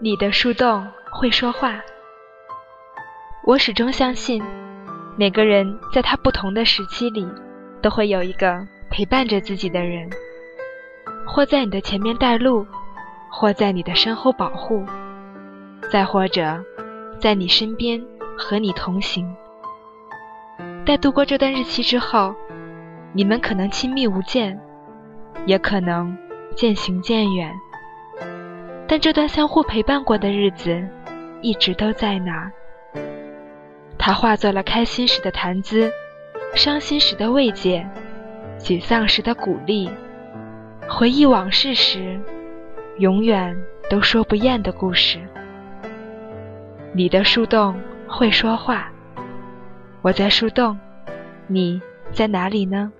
你的树洞会说话。我始终相信，每个人在他不同的时期里，都会有一个陪伴着自己的人，或在你的前面带路，或在你的身后保护，再或者在你身边和你同行。在度过这段日期之后，你们可能亲密无间，也可能渐行渐远。但这段相互陪伴过的日子，一直都在那儿。它化作了开心时的谈资，伤心时的慰藉，沮丧时的鼓励，回忆往事时，永远都说不厌的故事。你的树洞会说话。我在树洞，你在哪里呢？